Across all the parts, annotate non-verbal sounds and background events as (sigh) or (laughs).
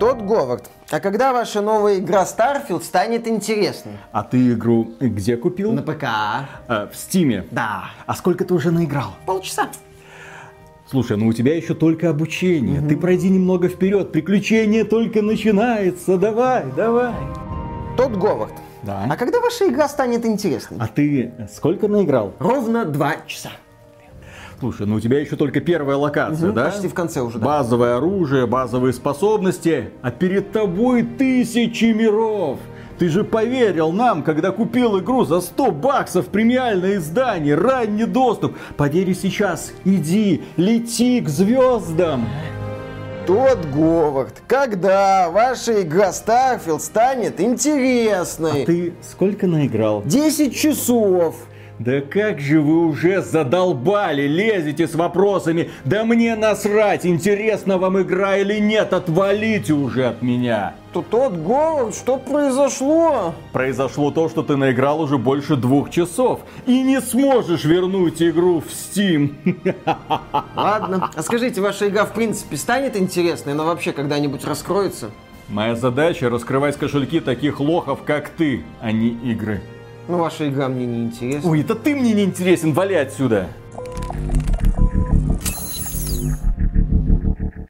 Тот Говард. А когда ваша новая игра Starfield станет интересной? А ты игру где купил? На ПК. А, в Стиме. Да. А сколько ты уже наиграл? Полчаса. Слушай, ну у тебя еще только обучение. Угу. Ты пройди немного вперед. Приключение только начинается. Давай, давай. Тот Говард. Да. А когда ваша игра станет интересной? А ты сколько наиграл? Ровно два часа. Слушай, ну у тебя еще только первая локация, угу, да? Почти в конце уже, да. Базовое оружие, базовые способности, а перед тобой тысячи миров. Ты же поверил нам, когда купил игру за 100 баксов, премиальное издание, ранний доступ. Поверь сейчас, иди, лети к звездам. Тот Говард, когда ваша игра Starfield станет интересной? А ты сколько наиграл? 10 часов. Да как же вы уже задолбали, лезете с вопросами. Да мне насрать, интересна вам игра или нет, отвалите уже от меня. То тот Говард, что произошло? Произошло то, что ты наиграл уже больше двух часов и не сможешь вернуть игру в Steam. (laughs) Ладно, а скажите, ваша игра в принципе станет интересной, но вообще когда-нибудь раскроется? Моя задача раскрывать кошельки таких лохов, как ты, а не игры. Ну, ваша игра мне не интересна. Ой, это ты мне не интересен, вали отсюда.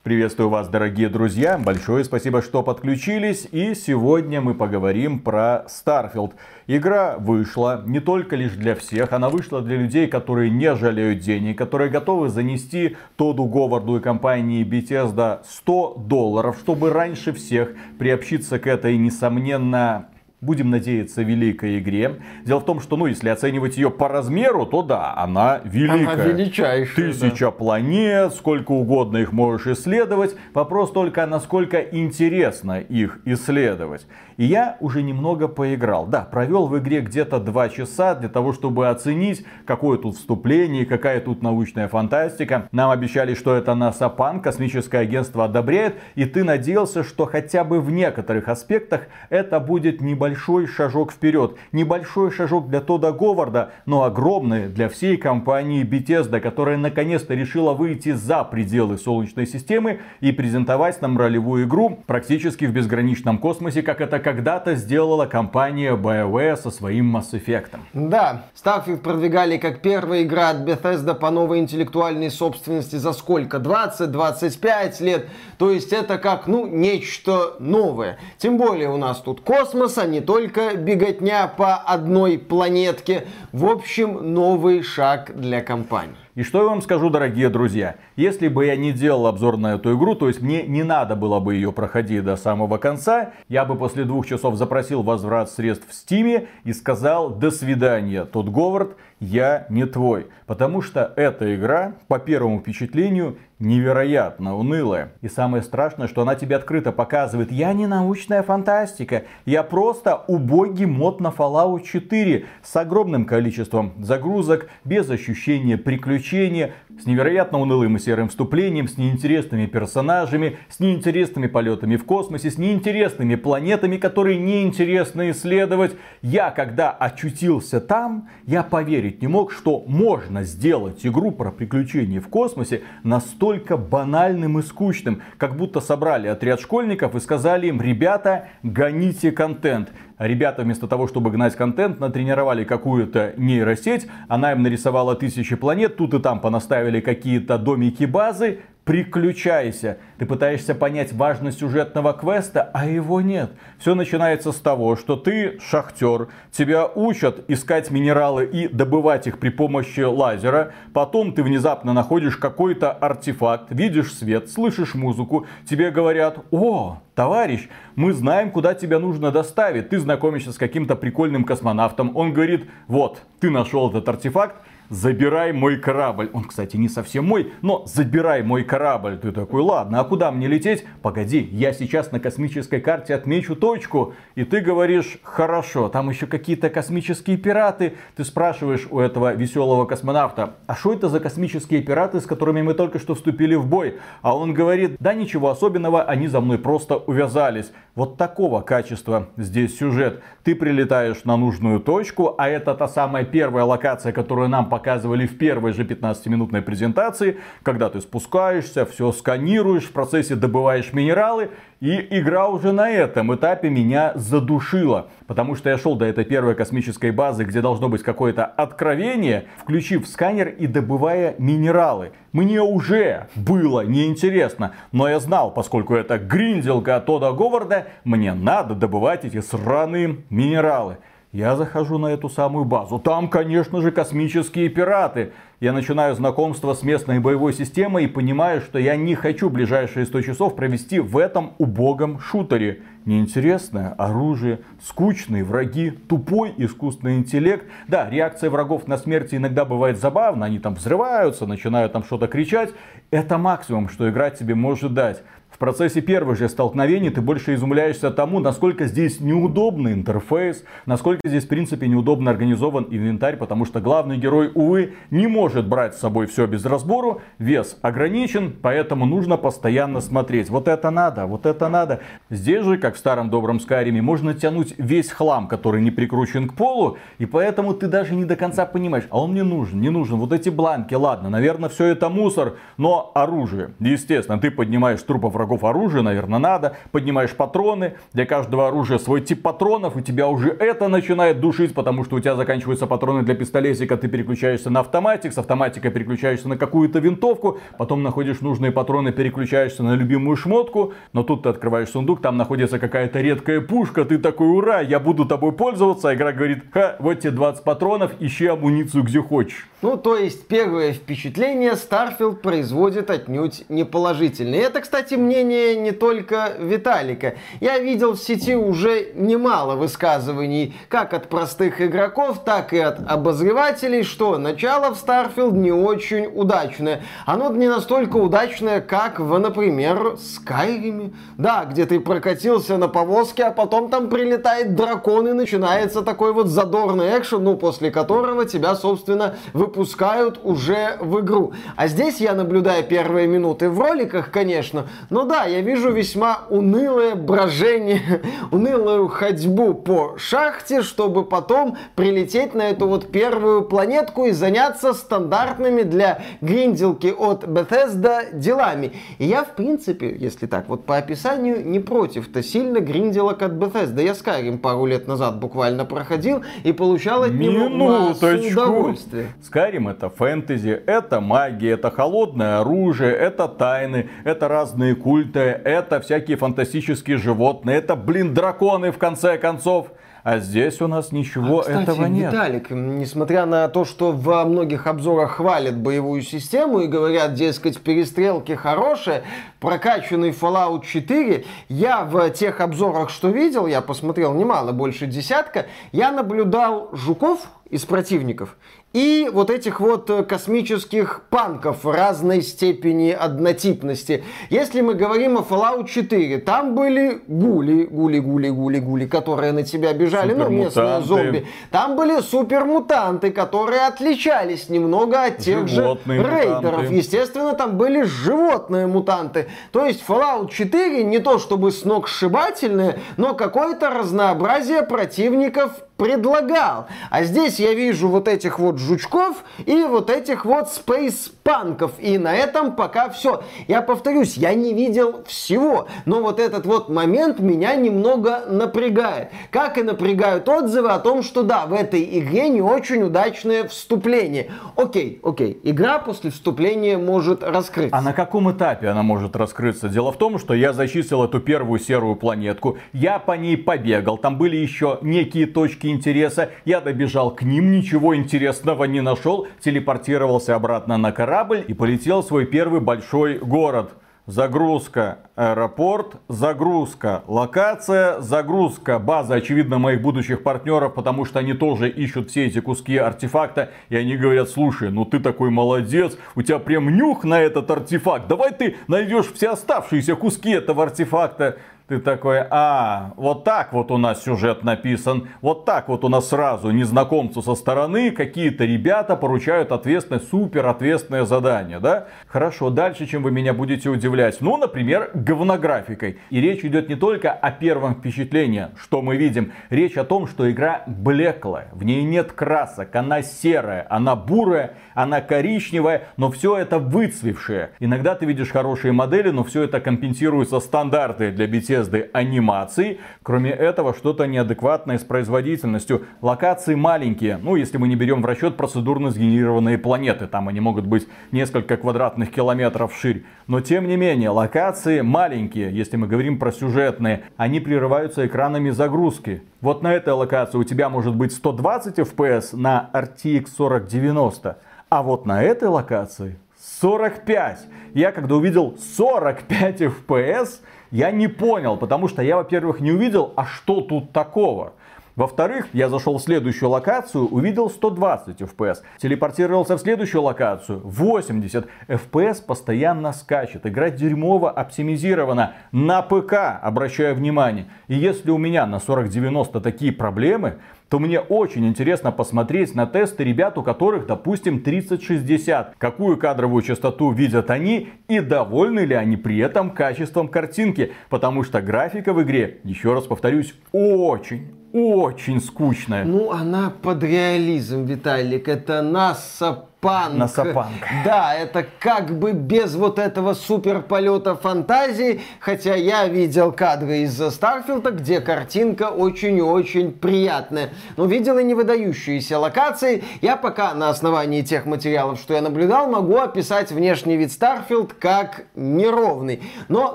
Приветствую вас, дорогие друзья. Большое спасибо, что подключились. И сегодня мы поговорим про Starfield. Игра вышла не только лишь для всех, она вышла для людей, которые не жалеют денег, которые готовы занести Тоду Говарду и компании Bethesda 100 долларов, чтобы раньше всех приобщиться к этой, несомненно, будем надеяться, великой игре. Дело в том, что, ну, если оценивать ее по размеру, то да, она великая. Она величайшая. Тысяча да. планет, сколько угодно их можешь исследовать. Вопрос только, насколько интересно их исследовать. И я уже немного поиграл. Да, провел в игре где-то 2 часа для того, чтобы оценить, какое тут вступление, какая тут научная фантастика. Нам обещали, что это НАСАПАН, космическое агентство одобряет. И ты надеялся, что хотя бы в некоторых аспектах это будет небольшой шажок вперед. Небольшой шажок для Тода Говарда, но огромный для всей компании Bethesda, которая наконец-то решила выйти за пределы Солнечной системы и презентовать нам ролевую игру практически в безграничном космосе, как это когда-то сделала компания BioWare со своим Mass Effect. Да, Starfield продвигали как первая игра от Bethesda по новой интеллектуальной собственности за сколько? 20-25 лет. То есть это как, ну, нечто новое. Тем более у нас тут космос, а не только беготня по одной планетке. В общем, новый шаг для компании. И что я вам скажу, дорогие друзья, если бы я не делал обзор на эту игру, то есть мне не надо было бы ее проходить до самого конца, я бы после двух часов запросил возврат средств в Стиме и сказал «до свидания, тот Говард, я не твой». Потому что эта игра, по первому впечатлению, невероятно унылая. И самое страшное, что она тебе открыто показывает, я не научная фантастика, я просто убогий мод на Fallout 4 с огромным количеством загрузок, без ощущения приключения, с невероятно унылым и серым вступлением, с неинтересными персонажами, с неинтересными полетами в космосе, с неинтересными планетами, которые неинтересно исследовать. Я, когда очутился там, я поверить не мог, что можно сделать игру про приключения в космосе настолько банальным и скучным, как будто собрали отряд школьников и сказали им, ребята, гоните контент ребята вместо того, чтобы гнать контент, натренировали какую-то нейросеть, она им нарисовала тысячи планет, тут и там понаставили какие-то домики базы, приключайся. Ты пытаешься понять важность сюжетного квеста, а его нет. Все начинается с того, что ты шахтер, тебя учат искать минералы и добывать их при помощи лазера. Потом ты внезапно находишь какой-то артефакт, видишь свет, слышишь музыку, тебе говорят, о, товарищ, мы знаем, куда тебя нужно доставить. Ты знакомишься с каким-то прикольным космонавтом. Он говорит, вот, ты нашел этот артефакт, забирай мой корабль. Он, кстати, не совсем мой, но забирай мой корабль. Ты такой, ладно, а куда мне лететь? Погоди, я сейчас на космической карте отмечу точку. И ты говоришь, хорошо, там еще какие-то космические пираты. Ты спрашиваешь у этого веселого космонавта, а что это за космические пираты, с которыми мы только что вступили в бой? А он говорит, да ничего особенного, они за мной просто увязались. Вот такого качества здесь сюжет. Ты прилетаешь на нужную точку, а это та самая первая локация, которую нам показывают показывали в первой же 15-минутной презентации, когда ты спускаешься, все сканируешь, в процессе добываешь минералы, и игра уже на этом этапе меня задушила. Потому что я шел до этой первой космической базы, где должно быть какое-то откровение, включив сканер и добывая минералы. Мне уже было неинтересно, но я знал, поскольку это гринделка Тода Говарда, мне надо добывать эти сраные минералы. Я захожу на эту самую базу. Там, конечно же, космические пираты. Я начинаю знакомство с местной боевой системой и понимаю, что я не хочу ближайшие 100 часов провести в этом убогом шутере. Неинтересное оружие, скучные враги, тупой искусственный интеллект. Да, реакция врагов на смерть иногда бывает забавна. Они там взрываются, начинают там что-то кричать. Это максимум, что игра тебе может дать процессе первых же столкновений ты больше изумляешься тому, насколько здесь неудобный интерфейс, насколько здесь в принципе неудобно организован инвентарь, потому что главный герой, увы, не может брать с собой все без разбору, вес ограничен, поэтому нужно постоянно смотреть. Вот это надо, вот это надо. Здесь же, как в старом добром Скайриме, можно тянуть весь хлам, который не прикручен к полу, и поэтому ты даже не до конца понимаешь, а он мне нужен, не нужен. Вот эти бланки, ладно, наверное, все это мусор, но оружие, естественно, ты поднимаешь трупов врагов врагов оружия, наверное, надо. Поднимаешь патроны. Для каждого оружия свой тип патронов. И тебя уже это начинает душить, потому что у тебя заканчиваются патроны для пистолетика. Ты переключаешься на автоматик. С автоматика переключаешься на какую-то винтовку. Потом находишь нужные патроны, переключаешься на любимую шмотку. Но тут ты открываешь сундук, там находится какая-то редкая пушка. Ты такой, ура, я буду тобой пользоваться. А игра говорит, ха, вот тебе 20 патронов, ищи амуницию где хочешь. Ну, то есть, первое впечатление Starfield производит отнюдь неположительное. Это, кстати, мнение не только Виталика. Я видел в сети уже немало высказываний, как от простых игроков, так и от обозревателей, что начало в Starfield не очень удачное. Оно не настолько удачное, как в, например, Skyrim. Да, где ты прокатился на повозке, а потом там прилетает дракон и начинается такой вот задорный экшен, ну, после которого тебя, собственно, вы выпускают уже в игру. А здесь я наблюдаю первые минуты в роликах, конечно, но да, я вижу весьма унылое брожение, (laughs) унылую ходьбу по шахте, чтобы потом прилететь на эту вот первую планетку и заняться стандартными для гринделки от Bethesda делами. И я, в принципе, если так вот по описанию, не против-то сильно гринделок от Bethesda. Я Skyrim пару лет назад буквально проходил и получал от него массу удовольствия. Skyrim это фэнтези, это магия, это холодное оружие, это тайны, это разные культы, это всякие фантастические животные, это, блин, драконы в конце концов. А здесь у нас ничего а, кстати, этого нет. Виталик, несмотря на то, что во многих обзорах хвалят боевую систему и говорят, дескать, перестрелки хорошие, прокачанный Fallout 4, я в тех обзорах, что видел, я посмотрел немало, больше десятка, я наблюдал жуков из противников и вот этих вот э, космических панков разной степени однотипности. Если мы говорим о Fallout 4, там были гули, гули, гули, гули, гули, которые на тебя бежали, ну, местные зомби. Там были супермутанты, которые отличались немного от тех Животные же рейдеров. Мутанты. Естественно, там были животные мутанты. То есть Fallout 4 не то чтобы сногсшибательное, но какое-то разнообразие противников предлагал. А здесь я вижу вот этих вот жучков и вот этих вот спейспанков. И на этом пока все. Я повторюсь, я не видел всего, но вот этот вот момент меня немного напрягает. Как и напрягают отзывы о том, что да, в этой игре не очень удачное вступление. Окей, окей, игра после вступления может раскрыться. А на каком этапе она может раскрыться? Дело в том, что я зачистил эту первую серую планетку, я по ней побегал, там были еще некие точки интереса. Я добежал к ним, ничего интересного не нашел, телепортировался обратно на корабль и полетел в свой первый большой город. Загрузка, аэропорт, загрузка, локация, загрузка, база, очевидно, моих будущих партнеров, потому что они тоже ищут все эти куски артефакта, и они говорят, слушай, ну ты такой молодец, у тебя прям нюх на этот артефакт, давай ты найдешь все оставшиеся куски этого артефакта. Ты такой, а, вот так вот у нас сюжет написан, вот так вот у нас сразу незнакомцу со стороны какие-то ребята поручают ответственное, супер ответственное задание, да? Хорошо, дальше, чем вы меня будете удивлять? Ну, например, говнографикой. И речь идет не только о первом впечатлении, что мы видим. Речь о том, что игра блеклая, в ней нет красок, она серая, она бурая, она коричневая, но все это выцвевшее. Иногда ты видишь хорошие модели, но все это компенсируется стандарты для Bethesda анимации. Кроме этого, что-то неадекватное с производительностью. Локации маленькие, ну если мы не берем в расчет процедурно сгенерированные планеты, там они могут быть несколько квадратных километров вширь. Но тем не менее, локации маленькие, если мы говорим про сюжетные, они прерываются экранами загрузки. Вот на этой локации у тебя может быть 120 FPS на RTX 4090, а вот на этой локации 45. Я когда увидел 45 FPS, я не понял, потому что я, во-первых, не увидел, а что тут такого. Во-вторых, я зашел в следующую локацию, увидел 120 FPS. Телепортировался в следующую локацию, 80 FPS постоянно скачет. Игра дерьмово оптимизирована на ПК, обращаю внимание. И если у меня на 4090 такие проблемы, то мне очень интересно посмотреть на тесты ребят, у которых, допустим, 3060. Какую кадровую частоту видят они и довольны ли они при этом качеством картинки. Потому что графика в игре, еще раз повторюсь, очень, очень скучная. Ну, она под реализм, Виталик. Это NASA панк. Насапанк. Да, это как бы без вот этого супер полета фантазии, хотя я видел кадры из Старфилда, где картинка очень-очень приятная. Но видел и не выдающиеся локации. Я пока на основании тех материалов, что я наблюдал, могу описать внешний вид Starfield как неровный. Но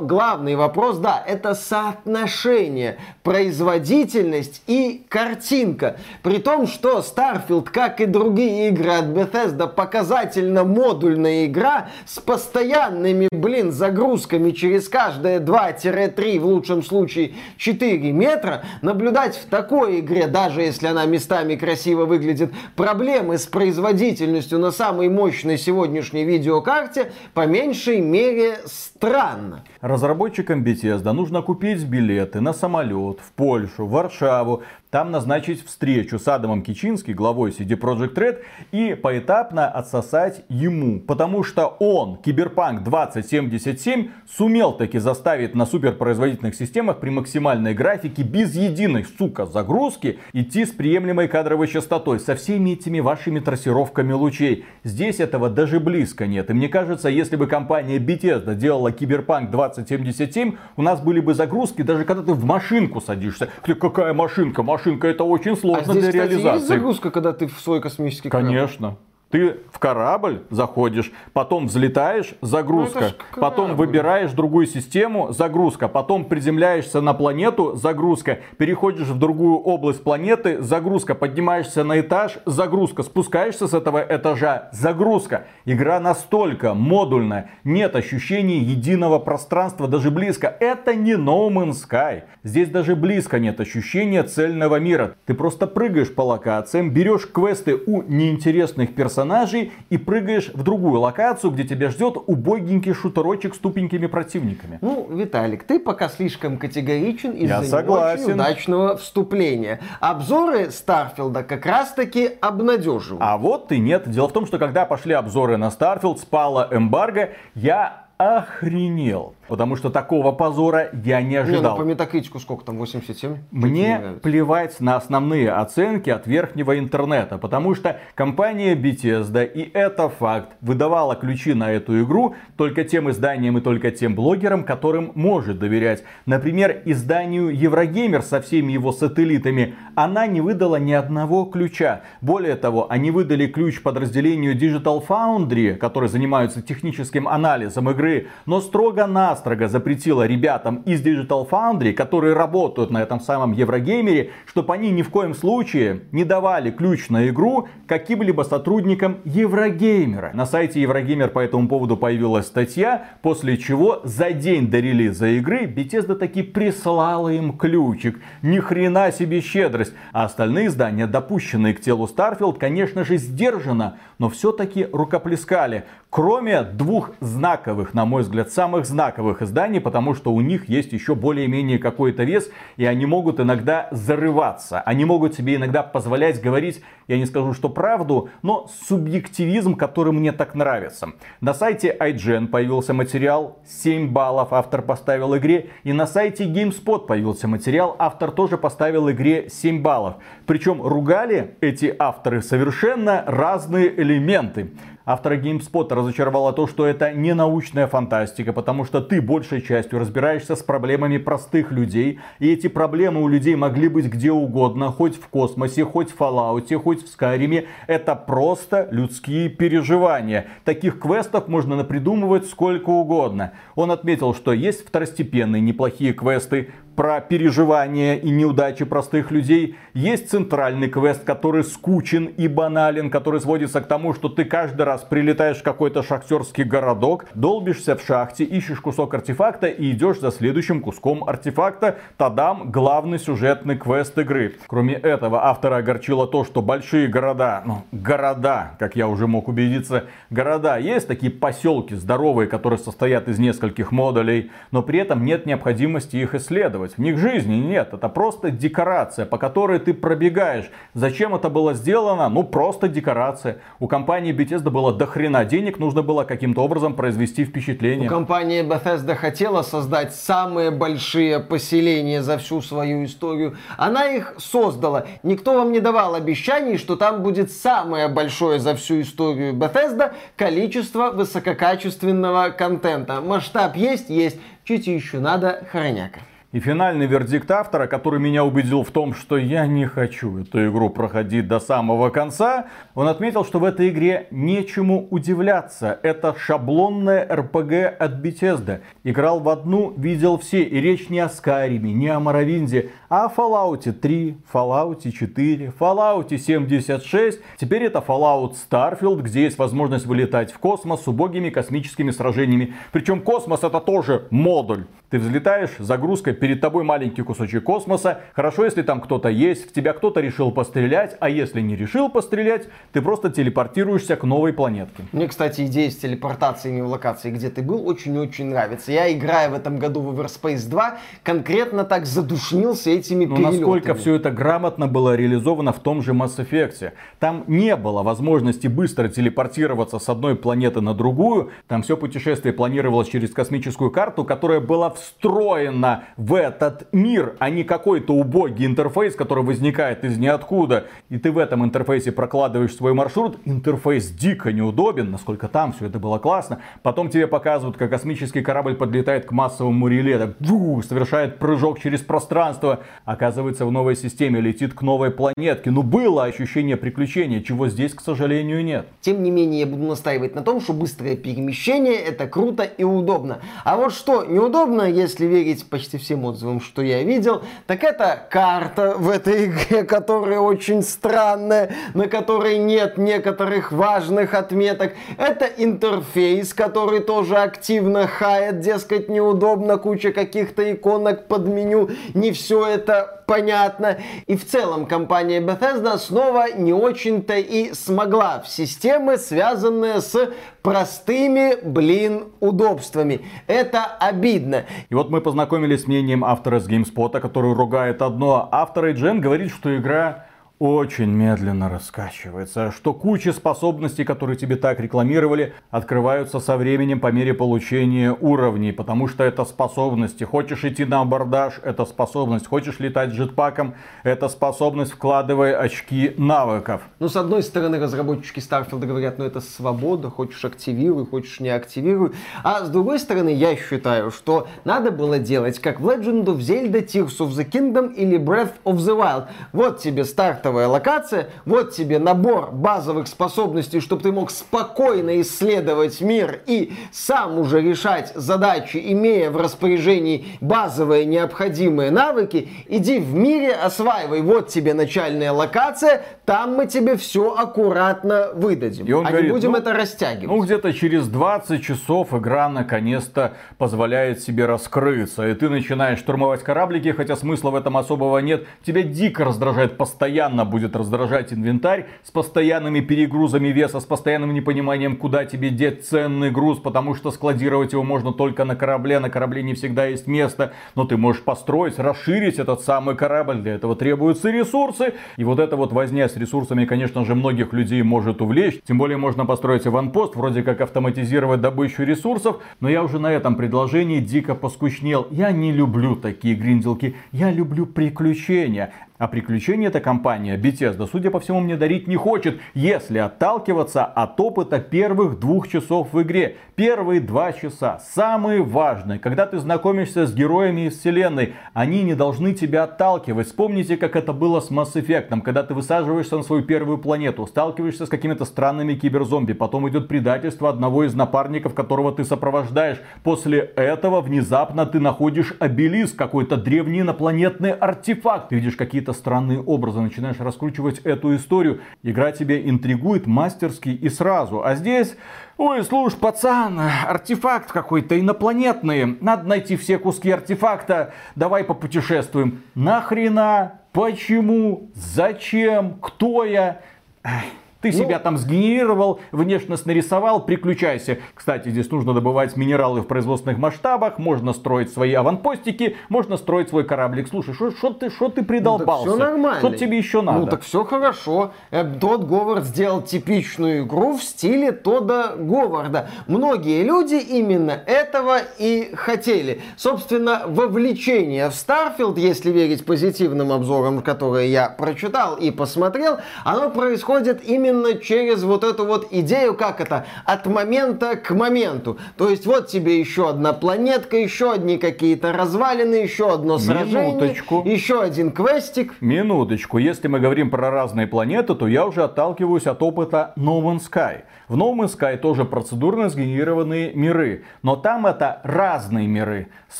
главный вопрос, да, это соотношение производительность и картинка. При том, что Starfield, как и другие игры от Bethesda, показательно модульная игра с постоянными, блин, загрузками через каждые 2-3, в лучшем случае 4 метра, наблюдать в такой игре, даже если она местами красиво выглядит, проблемы с производительностью на самой мощной сегодняшней видеокарте по меньшей мере странно. Разработчикам Bethesda нужно купить билеты на самолет в Польшу, Варшаву, там назначить встречу с Адамом Кичински, главой CD Projekt Red, и поэтапно отсосать ему. Потому что он, Киберпанк 2077, сумел таки заставить на суперпроизводительных системах при максимальной графике без единой, сука, загрузки идти с приемлемой кадровой частотой, со всеми этими вашими трассировками лучей. Здесь этого даже близко нет. И мне кажется, если бы компания Bethesda делала Киберпанк 2077, у нас были бы загрузки, даже когда ты в машинку садишься. Какая машинка? Машинка машинка, это очень сложно а здесь, для реализации. Кстати, есть загрузка, когда ты в свой космический корабль? Конечно. Ты в корабль заходишь, потом взлетаешь, загрузка, ну, потом выбираешь другую систему, загрузка, потом приземляешься на планету, загрузка, переходишь в другую область планеты, загрузка, поднимаешься на этаж, загрузка, спускаешься с этого этажа, загрузка. Игра настолько модульная, нет ощущения единого пространства, даже близко. Это не No Man's Sky. Здесь даже близко нет ощущения цельного мира. Ты просто прыгаешь по локациям, берешь квесты у неинтересных персонажей, персонажей и прыгаешь в другую локацию, где тебя ждет убогенький шутерочек с тупенькими противниками. Ну, Виталик, ты пока слишком категоричен из-за очень удачного вступления. Обзоры Starfield а как раз-таки обнадеживают. А вот и нет. Дело в том, что когда пошли обзоры на Starfield, спала эмбарго, я охренел. Потому что такого позора я не ожидал. Не, ну по Metacritic у сколько там, 87? Мне плевать на основные оценки от верхнего интернета. Потому что компания Bethesda, и это факт, выдавала ключи на эту игру только тем изданиям и только тем блогерам, которым может доверять. Например, изданию Eurogamer со всеми его сателлитами она не выдала ни одного ключа. Более того, они выдали ключ подразделению Digital Foundry, которые занимаются техническим анализом игры, но строго-настрого запретила ребятам из Digital Foundry, которые работают на этом самом Eurogamer е, чтобы они ни в коем случае не давали ключ на игру каким-либо сотрудникам Eurogamer а. На сайте Eurogamer по этому поводу появилась статья, после чего за день до релиза игры Bethesda таки прислала им ключик. Ни хрена себе щедрость. А остальные издания, допущенные к телу Starfield, конечно же, сдержанно, но все-таки рукоплескали. Кроме двух знаковых на мой взгляд, самых знаковых изданий, потому что у них есть еще более-менее какой-то вес, и они могут иногда зарываться. Они могут себе иногда позволять говорить, я не скажу, что правду, но субъективизм, который мне так нравится. На сайте IGN появился материал 7 баллов, автор поставил игре, и на сайте GameSpot появился материал, автор тоже поставил игре 7 баллов. Причем ругали эти авторы совершенно разные элементы. Автора GameSpot разочаровало то, что это не научная фантастика, потому что ты большей частью разбираешься с проблемами простых людей, и эти проблемы у людей могли быть где угодно, хоть в космосе, хоть в Fallout, хоть в Skyrim. Это просто людские переживания. Таких квестов можно напридумывать сколько угодно. Он отметил, что есть второстепенные неплохие квесты, про переживания и неудачи простых людей. Есть центральный квест, который скучен и банален, который сводится к тому, что ты каждый раз прилетаешь в какой-то шахтерский городок, долбишься в шахте, ищешь кусок артефакта и идешь за следующим куском артефакта. Тадам, главный сюжетный квест игры. Кроме этого, автора огорчило то, что большие города, ну, города, как я уже мог убедиться, города есть такие поселки здоровые, которые состоят из нескольких модулей, но при этом нет необходимости их исследовать. В них жизни нет. Это просто декорация, по которой ты пробегаешь. Зачем это было сделано? Ну, просто декорация. У компании Bethesda было дохрена денег, нужно было каким-то образом произвести впечатление. У компании Bethesda хотела создать самые большие поселения за всю свою историю. Она их создала. Никто вам не давал обещаний, что там будет самое большое за всю историю Bethesda количество высококачественного контента. Масштаб есть? Есть. Чуть еще надо хороняка. И финальный вердикт автора, который меня убедил в том, что я не хочу эту игру проходить до самого конца, он отметил, что в этой игре нечему удивляться. Это шаблонная RPG от Bethesda. Играл в одну, видел все. И речь не о Скайриме, не о Моровинде, а о Fallout 3, Fallout 4, Fallout 76. Теперь это Fallout Starfield, где есть возможность вылетать в космос с убогими космическими сражениями. Причем космос это тоже модуль. Ты взлетаешь, загрузка, перед тобой маленький кусочек космоса. Хорошо, если там кто-то есть, в тебя кто-то решил пострелять, а если не решил пострелять, ты просто телепортируешься к новой планетке. Мне, кстати, идея с телепортациями в локации, где ты был, очень-очень нравится. Я, играя в этом году в Everspace 2, конкретно так задушнился этими Но перелетами. насколько все это грамотно было реализовано в том же Mass Effect. Там не было возможности быстро телепортироваться с одной планеты на другую. Там все путешествие планировалось через космическую карту, которая была в встроена в этот мир, а не какой-то убогий интерфейс, который возникает из ниоткуда. И ты в этом интерфейсе прокладываешь свой маршрут. Интерфейс дико неудобен, насколько там все это было классно. Потом тебе показывают, как космический корабль подлетает к массовому реле, так, фу, совершает прыжок через пространство. Оказывается, в новой системе летит к новой планетке. Ну, было ощущение приключения, чего здесь, к сожалению, нет. Тем не менее, я буду настаивать на том, что быстрое перемещение это круто и удобно. А вот что неудобно, если верить почти всем отзывам, что я видел, так это карта в этой игре, которая очень странная, на которой нет некоторых важных отметок. Это интерфейс, который тоже активно хает, дескать, неудобно, куча каких-то иконок под меню, не все это понятно. И в целом компания Bethesda снова не очень-то и смогла в системы, связанные с простыми, блин, удобствами. Это обидно. И вот мы познакомились с мнением автора с GameSpot, который ругает одно. Автор IGN говорит, что игра очень медленно раскачивается, что куча способностей, которые тебе так рекламировали, открываются со временем по мере получения уровней, потому что это способности. Хочешь идти на абордаж, это способность. Хочешь летать джетпаком, это способность, вкладывая очки навыков. Ну, с одной стороны, разработчики Starfield говорят, ну это свобода, хочешь активируй, хочешь не активируй. А с другой стороны, я считаю, что надо было делать, как в Legend of Zelda Tears of the Kingdom или Breath of the Wild. Вот тебе старт стартовая локация, вот тебе набор базовых способностей, чтобы ты мог спокойно исследовать мир и сам уже решать задачи, имея в распоряжении базовые необходимые навыки. Иди в мире, осваивай. Вот тебе начальная локация, там мы тебе все аккуратно выдадим. И он а говорит, не будем ну, это растягивать. Ну, где-то через 20 часов игра наконец-то позволяет себе раскрыться. И ты начинаешь штурмовать кораблики, хотя смысла в этом особого нет. Тебя дико раздражает постоянно постоянно будет раздражать инвентарь с постоянными перегрузами веса, с постоянным непониманием, куда тебе деть ценный груз, потому что складировать его можно только на корабле, на корабле не всегда есть место, но ты можешь построить, расширить этот самый корабль, для этого требуются ресурсы, и вот эта вот возня с ресурсами, конечно же, многих людей может увлечь, тем более можно построить аванпост, вроде как автоматизировать добычу ресурсов, но я уже на этом предложении дико поскучнел. Я не люблю такие гринделки, я люблю приключения. А приключения эта компания Bethesda, судя по всему, мне дарить не хочет, если отталкиваться от опыта первых двух часов в игре. Первые два часа самые важные. Когда ты знакомишься с героями из вселенной, они не должны тебя отталкивать. Вспомните, как это было с Mass Effect, когда ты высаживаешься на свою первую планету, сталкиваешься с какими-то странными киберзомби, потом идет предательство одного из напарников, которого ты сопровождаешь. После этого внезапно ты находишь обелиск, какой-то древний инопланетный артефакт. Ты видишь какие-то странные образы, начинаешь раскручивать эту историю. Игра тебя интригует мастерски и сразу. А здесь Ой, слушай, пацан, артефакт какой-то инопланетный. Надо найти все куски артефакта. Давай попутешествуем. Нахрена? Почему? Зачем? Кто я? Эх. Ты ну, себя там сгенерировал, внешность нарисовал, приключайся. Кстати, здесь нужно добывать минералы в производственных масштабах, можно строить свои аванпостики, можно строить свой кораблик. Слушай, что ты, шо ты придолбался? Ну, все нормально. Что тебе еще надо? Ну так все хорошо. Э, Тодд Говард сделал типичную игру в стиле Тодда Говарда. Многие люди именно этого и хотели. Собственно, вовлечение в Starfield, если верить позитивным обзорам, которые я прочитал и посмотрел, оно происходит именно именно через вот эту вот идею, как это, от момента к моменту. То есть вот тебе еще одна планетка, еще одни какие-то развалины, еще одно сражение, Минуточку. еще один квестик. Минуточку. Если мы говорим про разные планеты, то я уже отталкиваюсь от опыта No Man's Sky. В No Man's Sky тоже процедурно сгенерированные миры, но там это разные миры с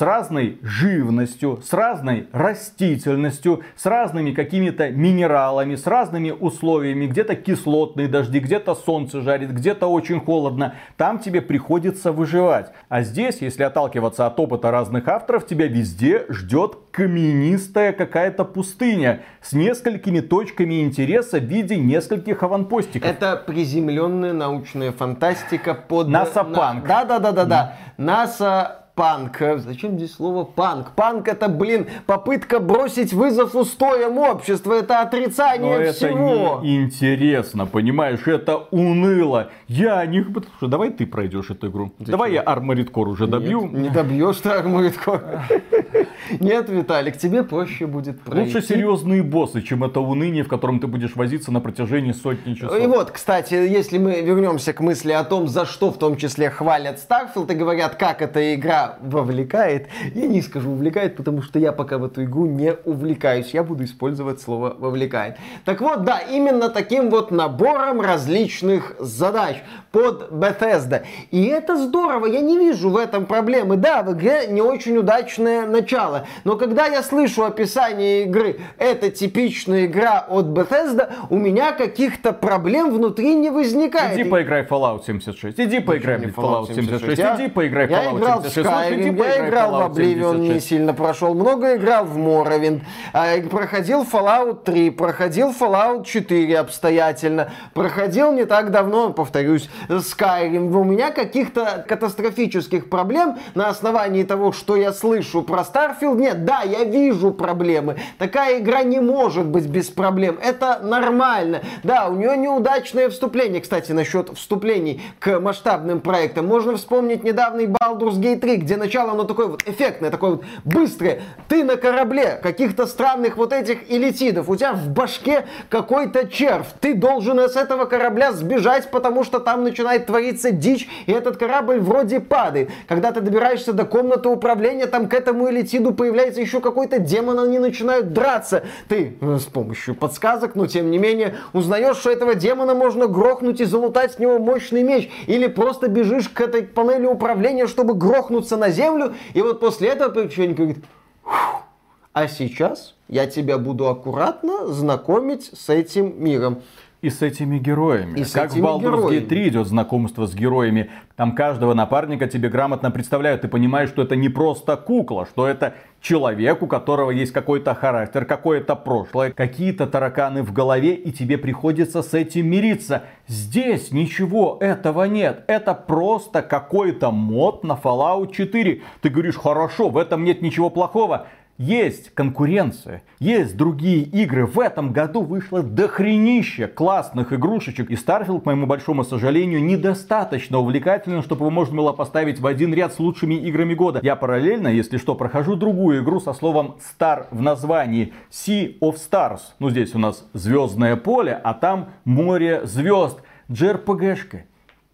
разной живностью, с разной растительностью, с разными какими-то минералами, с разными условиями. Где-то кислотные дожди, где-то солнце жарит, где-то очень холодно. Там тебе приходится выживать. А здесь, если отталкиваться от опыта разных авторов, тебя везде ждет каменистая какая-то пустыня с несколькими точками интереса в виде нескольких аванпостиков. Это приземленная научная фантастика под... НАСА-панк. Да-да-да-да-да. НАСА панк. Зачем здесь слово панк? Панк это, блин, попытка бросить вызов устоям общества. Это отрицание Но всего. это неинтересно, понимаешь? Это уныло. Я не... Слушай, давай ты пройдешь эту игру. Зачем? Давай я Armored Core уже добью. Нет, не добьешь ты Armored Core. (laughs) Нет, Виталик, тебе проще будет пройти. Лучше серьезные боссы, чем это уныние, в котором ты будешь возиться на протяжении сотни часов. И вот, кстати, если мы вернемся к мысли о том, за что в том числе хвалят Starfield и говорят, как эта игра вовлекает, я не скажу увлекает, потому что я пока в эту игру не увлекаюсь. Я буду использовать слово вовлекает. Так вот, да, именно таким вот набором различных задач под Bethesda. И это здорово, я не вижу в этом проблемы. Да, в игре не очень удачное начало, но когда я слышу описание игры, это типичная игра от Bethesda, у меня каких-то проблем внутри не возникает. Иди поиграй в Fallout 76, иди поиграй в Fallout 76, иди поиграй в Fallout 76. Я играл в Skyrim, я играл в Oblivion, не сильно прошел, много играл в Morrowind, а, проходил Fallout 3, проходил Fallout 4 обстоятельно, проходил не так давно, повторюсь, Skyrim. У меня каких-то катастрофических проблем на основании того, что я слышу про Starfield нет. Да, я вижу проблемы. Такая игра не может быть без проблем. Это нормально. Да, у нее неудачное вступление. Кстати, насчет вступлений к масштабным проектам. Можно вспомнить недавний Baldur's Gate 3, где начало оно такое вот эффектное, такое вот быстрое. Ты на корабле каких-то странных вот этих элитидов. У тебя в башке какой-то червь. Ты должен с этого корабля сбежать, потому что там начинает твориться дичь, и этот корабль вроде падает. Когда ты добираешься до комнаты управления, там к этому элитиду появляется еще какой-то демон, они начинают драться. Ты э, с помощью подсказок, но тем не менее, узнаешь, что этого демона можно грохнуть и залутать с него мощный меч. Или просто бежишь к этой панели управления, чтобы грохнуться на землю, и вот после этого приключение говорит, а сейчас я тебя буду аккуратно знакомить с этим миром. И с этими героями. И с как этими в Baldur's героями. Gate 3 идет знакомство с героями. Там каждого напарника тебе грамотно представляют. Ты понимаешь, что это не просто кукла, что это человек, у которого есть какой-то характер, какое-то прошлое, какие-то тараканы в голове, и тебе приходится с этим мириться. Здесь ничего этого нет. Это просто какой-то мод на Fallout 4. Ты говоришь, хорошо, в этом нет ничего плохого. Есть конкуренция, есть другие игры. В этом году вышло дохренище классных игрушечек. И Starfield, к моему большому сожалению, недостаточно увлекательным, чтобы его можно было поставить в один ряд с лучшими играми года. Я параллельно, если что, прохожу другую игру со словом Star в названии. Sea of Stars. Ну, здесь у нас звездное поле, а там море звезд. JRPG-шка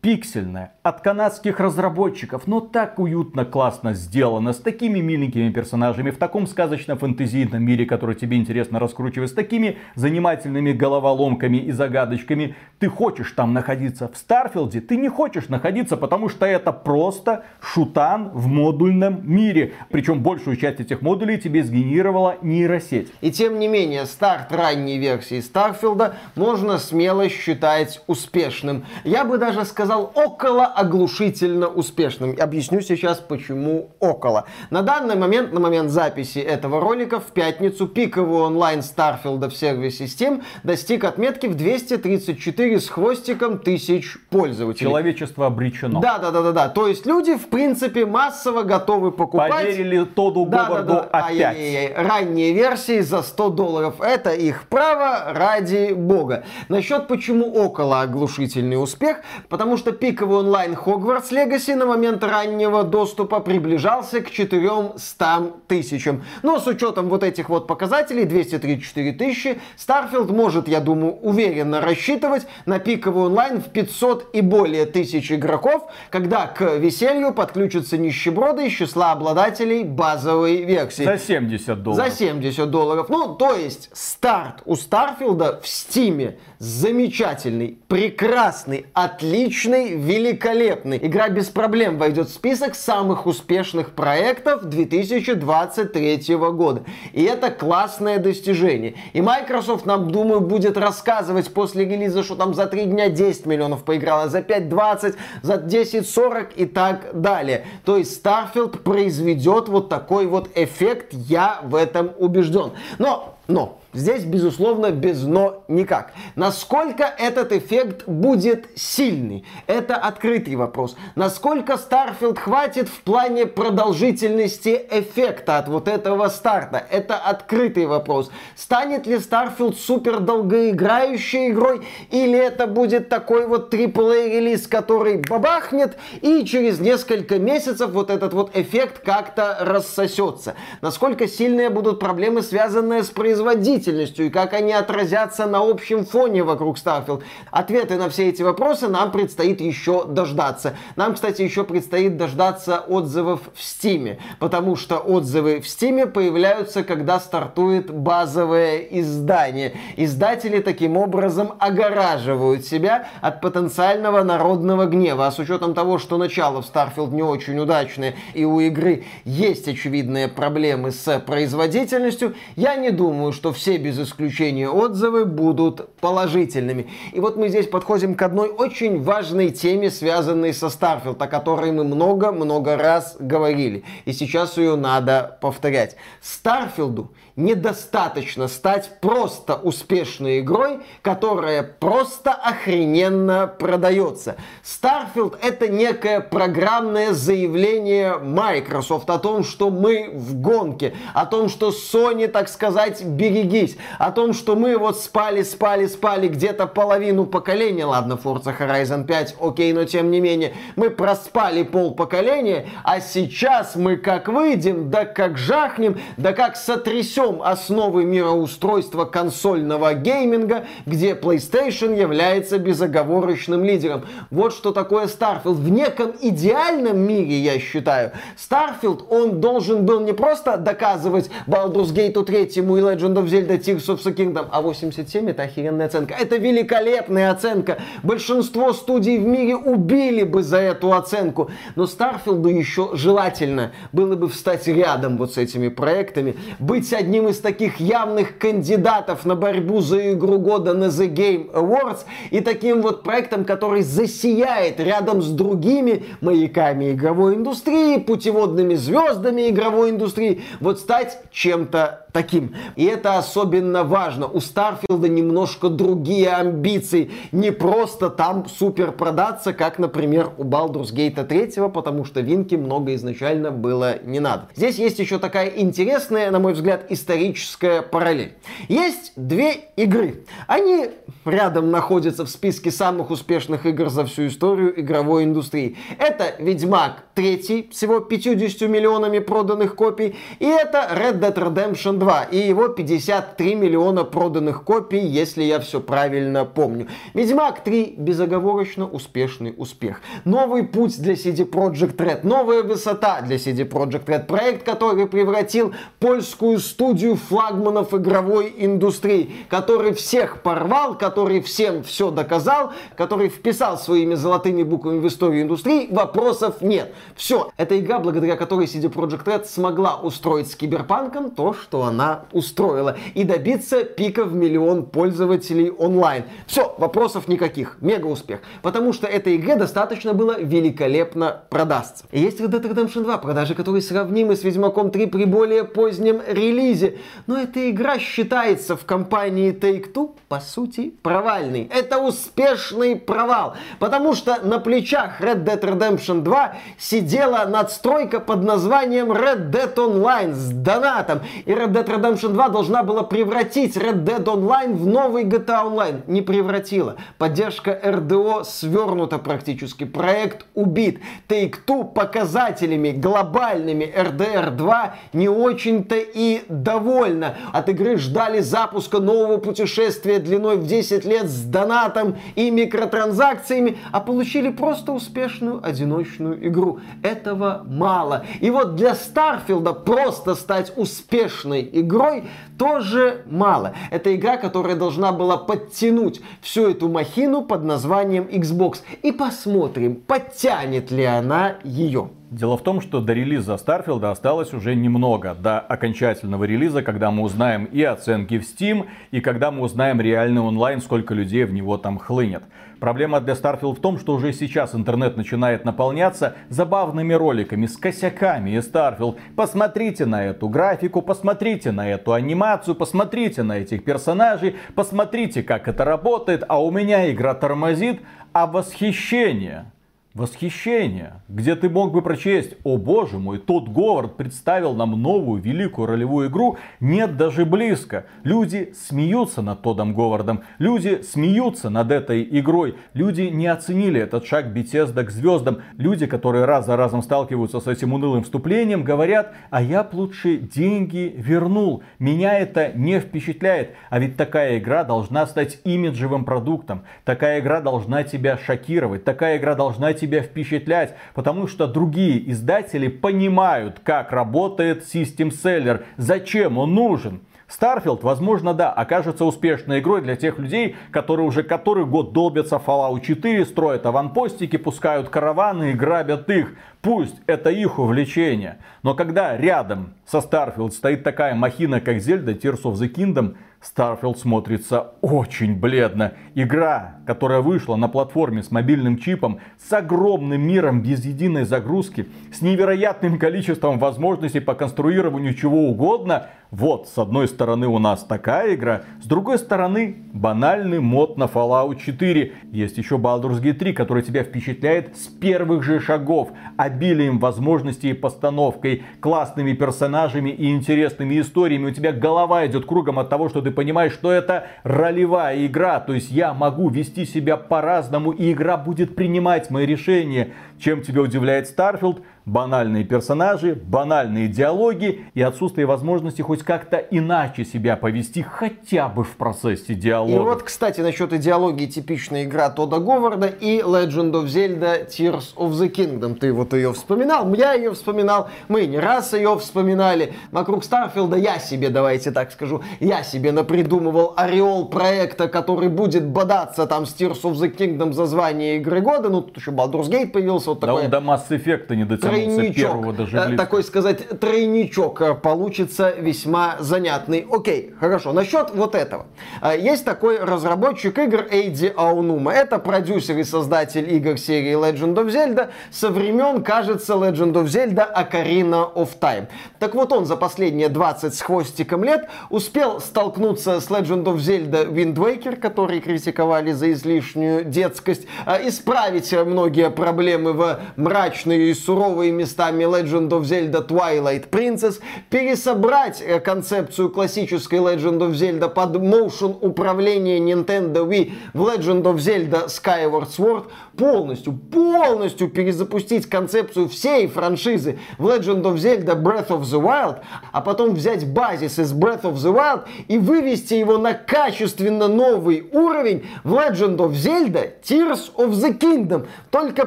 пиксельная, от канадских разработчиков, но так уютно, классно сделано, с такими миленькими персонажами, в таком сказочно-фэнтезийном мире, который тебе интересно раскручивать, с такими занимательными головоломками и загадочками. Ты хочешь там находиться в Старфилде, ты не хочешь находиться, потому что это просто шутан в модульном мире. Причем большую часть этих модулей тебе сгенерировала нейросеть. И тем не менее, старт ранней версии Старфилда можно смело считать успешным. Я бы даже сказал около оглушительно успешным. Объясню сейчас, почему около. На данный момент, на момент записи этого ролика, в пятницу пиковый онлайн Старфилда в сервисе Steam достиг отметки в 234 с хвостиком тысяч пользователей. Человечество обречено. Да, да, да, да, да. То есть люди, в принципе, массово готовы покупать. Поверили Тоду Да, да, Говарду да. опять. Ай-яй-яй. Ранние версии за 100 долларов. Это их право ради бога. Насчет почему около оглушительный успех. Потому что пиковый онлайн Хогвартс Легаси на момент раннего доступа приближался к 400 тысячам. Но с учетом вот этих вот показателей, 234 тысячи, Starfield может, я думаю, уверенно рассчитывать на пиковый онлайн в 500 и более тысяч игроков, когда к веселью подключатся нищеброды из числа обладателей базовой версии. За 70 долларов. За 70 долларов. Ну, то есть, старт у Старфилда в Стиме замечательный, прекрасный, отличный, великолепный. Игра без проблем войдет в список самых успешных проектов 2023 года. И это классное достижение. И Microsoft нам, думаю, будет рассказывать после релиза, что там за 3 дня 10 миллионов поиграла, за 5 20, за 10 40 и так далее. То есть Starfield произведет вот такой вот эффект, я в этом убежден. Но, но, Здесь, безусловно, без но никак. Насколько этот эффект будет сильный? Это открытый вопрос. Насколько Starfield хватит в плане продолжительности эффекта от вот этого старта? Это открытый вопрос. Станет ли Starfield супер долгоиграющей игрой? Или это будет такой вот AAA релиз, который бабахнет и через несколько месяцев вот этот вот эффект как-то рассосется? Насколько сильные будут проблемы, связанные с производителем? И как они отразятся на общем фоне вокруг Starfield. Ответы на все эти вопросы нам предстоит еще дождаться. Нам, кстати, еще предстоит дождаться отзывов в Steam, потому что отзывы в Steam появляются, когда стартует базовое издание. Издатели таким образом огораживают себя от потенциального народного гнева. А с учетом того, что начало в Starfield не очень удачное и у игры есть очевидные проблемы с производительностью, я не думаю, что все без исключения отзывы будут положительными. И вот мы здесь подходим к одной очень важной теме, связанной со Starfield, о которой мы много-много раз говорили. И сейчас ее надо повторять. Старфилду недостаточно стать просто успешной игрой, которая просто охрененно продается. Starfield это некое программное заявление Microsoft о том, что мы в гонке, о том, что Sony, так сказать, берегись, о том, что мы вот спали, спали, спали где-то половину поколения, ладно, Forza Horizon 5, окей, но тем не менее, мы проспали пол поколения, а сейчас мы как выйдем, да как жахнем, да как сотрясем основы мироустройства консольного гейминга, где PlayStation является безоговорочным лидером. Вот что такое Starfield. В неком идеальном мире, я считаю, Starfield, он должен был не просто доказывать Baldur's Gate 3 и Legend of Zelda Tears of the Kingdom, а 87 это охеренная оценка. Это великолепная оценка. Большинство студий в мире убили бы за эту оценку. Но Старфилду еще желательно было бы встать рядом вот с этими проектами, быть одним из таких явных кандидатов на борьбу за игру года на The Game Awards и таким вот проектом, который засияет рядом с другими маяками игровой индустрии, путеводными звездами игровой индустрии, вот стать чем-то таким. И это особенно важно. У Старфилда немножко другие амбиции. Не просто там супер продаться, как, например, у Baldur's Gate 3, потому что Винки много изначально было не надо. Здесь есть еще такая интересная, на мой взгляд, историческая параллель. Есть две игры. Они рядом находятся в списке самых успешных игр за всю историю игровой индустрии. Это Ведьмак 3, всего 50 миллионами проданных копий, и это Red Dead Redemption 2 и его 53 миллиона проданных копий, если я все правильно помню. Ведьмак 3 безоговорочно успешный успех. Новый путь для CD Projekt Red, новая высота для CD Projekt Red. Проект, который превратил польскую студию флагманов игровой индустрии, который всех порвал, который всем все доказал, который вписал своими золотыми буквами в историю индустрии, вопросов нет. Все, это игра, благодаря которой CD Projekt Red смогла устроить с Киберпанком то, что она устроила. И добиться пика в миллион пользователей онлайн. Все, вопросов никаких. Мега успех. Потому что этой игре достаточно было великолепно продастся. И есть Red Dead Redemption 2, продажи которой сравнимы с Ведьмаком 3 при более позднем релизе. Но эта игра считается в компании Take-Two, по сути, провальной. Это успешный провал. Потому что на плечах Red Dead Redemption 2 сидела надстройка под названием Red Dead Online с донатом. И Red Dead Redemption 2 должна была превратить Red Dead Online в новый GTA Online. Не превратила. Поддержка РДО свернута практически. Проект убит. Take-Two показателями глобальными RDR 2 не очень-то и довольна. От игры ждали запуска нового путешествия длиной в 10 лет с донатом и микротранзакциями, а получили просто успешную одиночную игру. Этого мало. И вот для Старфилда просто стать успешной игрой тоже мало. Это игра, которая должна была подтянуть всю эту махину под названием Xbox. И посмотрим, подтянет ли она ее. Дело в том, что до релиза Старфилда осталось уже немного. До окончательного релиза, когда мы узнаем и оценки в Steam, и когда мы узнаем реальный онлайн, сколько людей в него там хлынет. Проблема для Starfield в том, что уже сейчас интернет начинает наполняться забавными роликами с косяками и Starfield. Посмотрите на эту графику, посмотрите на эту анимацию, посмотрите на этих персонажей, посмотрите, как это работает, а у меня игра тормозит, а восхищение Восхищение, где ты мог бы прочесть, о боже мой, тот Говард представил нам новую великую ролевую игру, нет даже близко. Люди смеются над Тодом Говардом, люди смеются над этой игрой, люди не оценили этот шаг Bethesda к звездам. Люди, которые раз за разом сталкиваются с этим унылым вступлением, говорят, а я б лучше деньги вернул, меня это не впечатляет. А ведь такая игра должна стать имиджевым продуктом, такая игра должна тебя шокировать, такая игра должна тебя впечатлять, потому что другие издатели понимают, как работает System Seller, зачем он нужен. Starfield, возможно, да, окажется успешной игрой для тех людей, которые уже который год долбятся в Fallout 4, строят аванпостики, пускают караваны и грабят их. Пусть это их увлечение. Но когда рядом со Starfield стоит такая махина, как Zelda Tears of the Kingdom, Starfield смотрится очень бледно. Игра, которая вышла на платформе с мобильным чипом, с огромным миром без единой загрузки, с невероятным количеством возможностей по конструированию чего угодно. Вот, с одной стороны у нас такая игра, с другой стороны банальный мод на Fallout 4. Есть еще Baldur's Gate 3, который тебя впечатляет с первых же шагов, обилием возможностей и постановкой, классными персонажами и интересными историями. У тебя голова идет кругом от того, что ты понимаешь, что это ролевая игра. То есть я могу вести себя по-разному, и игра будет принимать мои решения. Чем тебя удивляет Starfield? Банальные персонажи, банальные диалоги и отсутствие возможности хоть как-то иначе себя повести хотя бы в процессе диалога. И вот, кстати, насчет идеологии типичная игра Тода Говарда и Legend of Zelda Tears of the Kingdom. Ты вот ее вспоминал, я ее вспоминал, мы не раз ее вспоминали. Вокруг Старфилда я себе, давайте так скажу, я себе напридумывал ореол проекта, который будет бодаться там с Tears of the Kingdom за звание игры года. Ну, тут еще Baldur's Gate появился. Вот да он до Mass Effect не дотянулся первого даже э, такой сказать, тройничок э, получится весьма занятный. Окей, хорошо. Насчет вот этого. Э, есть такой разработчик игр Эйди Аунума. Это продюсер и создатель игр серии Legend of Zelda со времен, кажется, Legend of Zelda Ocarina of Time. Так вот он за последние 20 с хвостиком лет успел столкнуться с Legend of Zelda Wind Waker, который критиковали за излишнюю детскость, исправить многие проблемы в мрачные и суровые местами Legend of Zelda Twilight Princess, пересобрать э, концепцию классической Legend of Zelda под motion управления Nintendo Wii в Legend of Zelda Skyward Sword, полностью, полностью перезапустить концепцию всей франшизы в Legend of Zelda Breath of the Wild, а потом взять базис из Breath of the Wild и вывести его на качественно новый уровень в Legend of Zelda Tears of the Kingdom. Только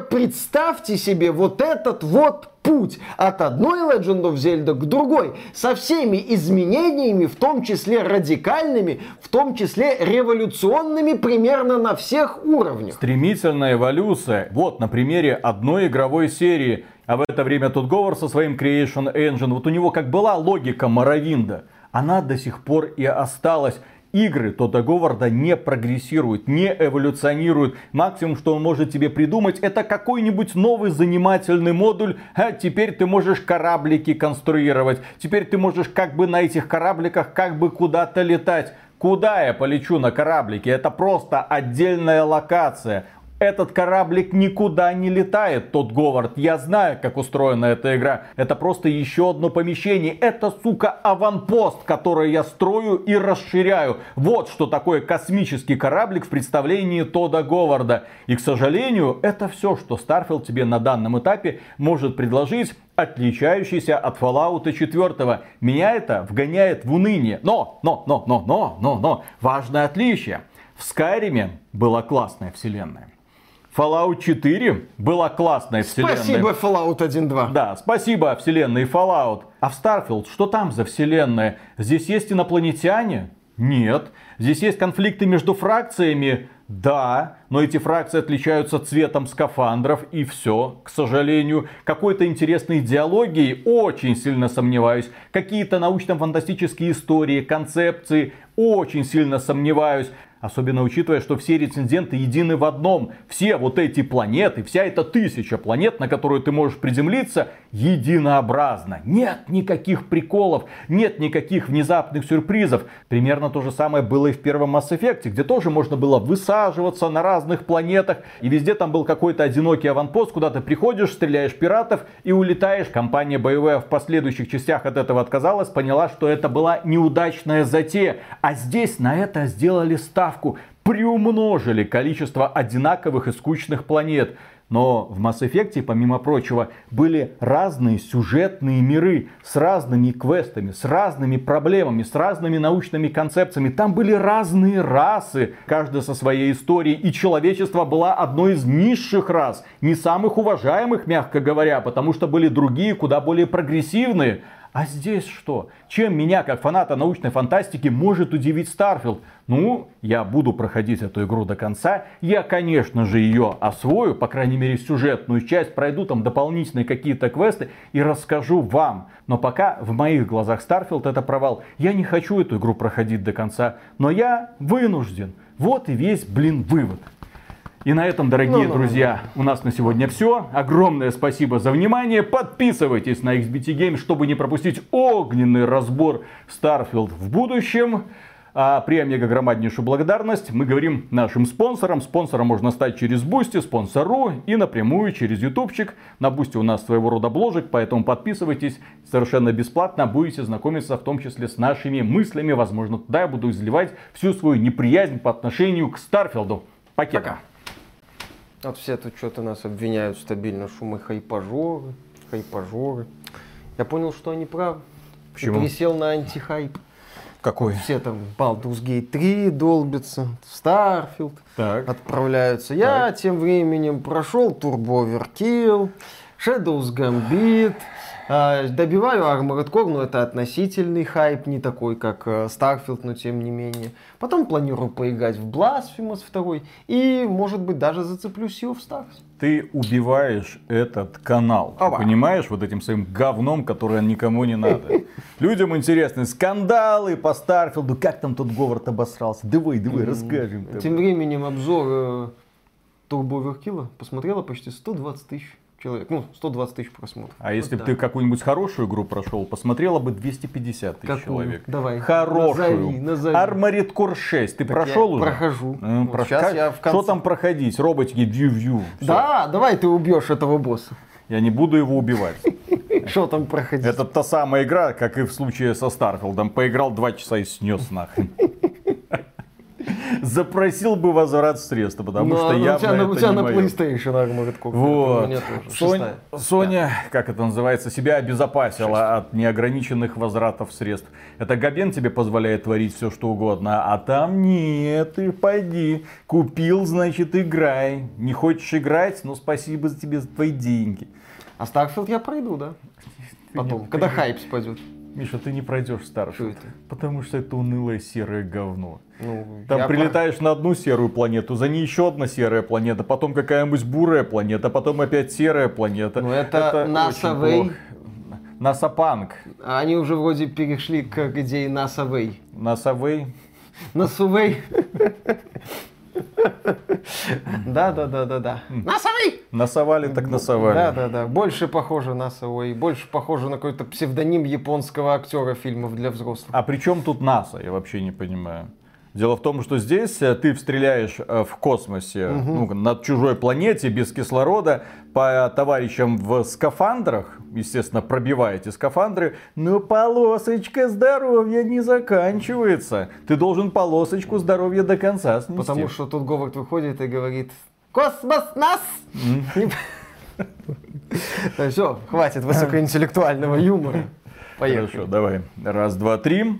представьте себе вот этот вот путь от одной Legend of Zelda к другой, со всеми изменениями, в том числе радикальными, в том числе революционными примерно на всех уровнях. Стремительная эволюция. Вот на примере одной игровой серии. А в это время тут Говор со своим Creation Engine, вот у него как была логика Моровинда, она до сих пор и осталась игры Тода Говарда не прогрессируют, не эволюционируют. Максимум, что он может тебе придумать, это какой-нибудь новый занимательный модуль. А теперь ты можешь кораблики конструировать. Теперь ты можешь как бы на этих корабликах как бы куда-то летать. Куда я полечу на кораблике? Это просто отдельная локация. Этот кораблик никуда не летает, тот Говард. Я знаю, как устроена эта игра. Это просто еще одно помещение. Это, сука, аванпост, который я строю и расширяю. Вот что такое космический кораблик в представлении Тода Говарда. И, к сожалению, это все, что Starfield тебе на данном этапе может предложить отличающийся от Fallout 4. Меня это вгоняет в уныние. Но, но, но, но, но, но, но, важное отличие. В Skyrim была классная вселенная. Fallout 4 была классная вселенная. Спасибо, Fallout 1.2. Да, спасибо вселенной Fallout. А в Starfield что там за вселенная? Здесь есть инопланетяне? Нет. Здесь есть конфликты между фракциями? Да, но эти фракции отличаются цветом скафандров и все, к сожалению. Какой-то интересной идеологии очень сильно сомневаюсь. Какие-то научно-фантастические истории, концепции очень сильно сомневаюсь. Особенно учитывая, что все рецензенты едины в одном. Все вот эти планеты, вся эта тысяча планет, на которую ты можешь приземлиться, единообразно. Нет никаких приколов, нет никаких внезапных сюрпризов. Примерно то же самое было и в первом Mass Effect, где тоже можно было высаживаться на разных планетах. И везде там был какой-то одинокий аванпост, куда ты приходишь, стреляешь пиратов и улетаешь. Компания боевая в последующих частях от этого отказалась, поняла, что это была неудачная затея. А здесь на это сделали ставку. Приумножили количество одинаковых и скучных планет. Но в Mass Effect, помимо прочего, были разные сюжетные миры с разными квестами, с разными проблемами, с разными научными концепциями. Там были разные расы, каждая со своей историей. И человечество было одной из низших рас, не самых уважаемых, мягко говоря, потому что были другие, куда более прогрессивные. А здесь что? Чем меня, как фаната научной фантастики, может удивить Starfield? Ну, я буду проходить эту игру до конца. Я, конечно же, ее освою, по крайней мере, сюжетную часть, пройду там дополнительные какие-то квесты и расскажу вам. Но пока в моих глазах Starfield это провал. Я не хочу эту игру проходить до конца, но я вынужден. Вот и весь, блин, вывод. И на этом, дорогие ну, друзья, ну, ну. у нас на сегодня все. Огромное спасибо за внимание. Подписывайтесь на iXBT Games, чтобы не пропустить огненный разбор Starfield в будущем. А преомегагромаднейшую благодарность мы говорим нашим спонсорам. Спонсором можно стать через Boosty, спонсору и напрямую через Ютубчик. На Boosty у нас своего рода бложек, поэтому подписывайтесь совершенно бесплатно. Будете знакомиться в том числе с нашими мыслями. Возможно, туда я буду изливать всю свою неприязнь по отношению к Старфилду. Пока. Вот все тут что-то нас обвиняют стабильно, шумы хайпажоры. хайпажоры. Я понял, что они правы. Почему? И пересел на антихайп. Какой? Все там Baldur's Gate 3 долбятся, Starfield Так. отправляются. Я тем временем прошел Turbo Overkill, Shadows Gambit, а, добиваю Armored Core, но это относительный хайп, не такой, как э, Starfield, но тем не менее. Потом планирую поиграть в Blasphemous 2 и, может быть, даже зацеплюсь Sea of Stars. Ты убиваешь этот канал. Опа. понимаешь, вот этим своим говном, которое никому не надо. (laughs) Людям интересны скандалы по Старфилду. Как там тот Говард обосрался? Давай, давай, расскажем. Тем временем обзор Turbo Overkill посмотрело почти 120 тысяч человек. Ну, 120 тысяч просмотров. А если бы Вот ты какую-нибудь хорошую игру прошел, посмотрело бы 250 тысяч человек. Давай, Хорошую. назови, назови. Armored Core 6. Ты Так прошел я уже? прохожу. Ну, Вот прош- сейчас как- я в Что конце- там проходить? Роботики вью-вью. Да, давай ты убьешь этого босса. Я не буду его убивать. (laughs) Что там проходить? Это та самая игра, как и в случае со Старфилдом. Поиграл два часа и снес нахрен. Запросил бы возврат средств, потому Ну, что а у явно тебя, на- у это тебя не на. PlayStation Armored Core. У Вот. Шестая. Соня, как это называется, себя обезопасила от неограниченных возвратов средств. Это Габен тебе позволяет творить все, что угодно, а там нет, ты пойди. Купил, значит, играй. Не хочешь играть, ну спасибо за тебе за твои деньги. А Starfield я пройду, да? Потом, не- когда хайп спадет. Миша, ты не пройдешь Что это? Потому что это унылое серое говно. Ну, Там прилетаешь на одну серую планету, за ней еще одна серая планета, потом какая-нибудь бурая планета, потом опять серая планета. Ну, это. NASA Punk. про- Они уже вроде перешли к идее Way. NASA Way. (laughs) Да, да, да, да, да. Way! Насовали так насовали. Да, да, да. Больше похоже на Way. Больше похоже на какой-то псевдоним японского актера фильмов для взрослых. А при чем тут НАСА? Я вообще не понимаю. Дело в том, что здесь э, ты стреляешь э, в космосе, ну, над чужой планете, без кислорода, по товарищам в скафандрах, естественно, пробиваете скафандры, но полосочка здоровья не заканчивается. Ты должен полосочку здоровья до конца снести. Потому что тут Говард выходит и говорит «Космос нас!» (laughs) Все, хватит высокоинтеллектуального юмора. Поехали. Хорошо, давай. Раз, два, три.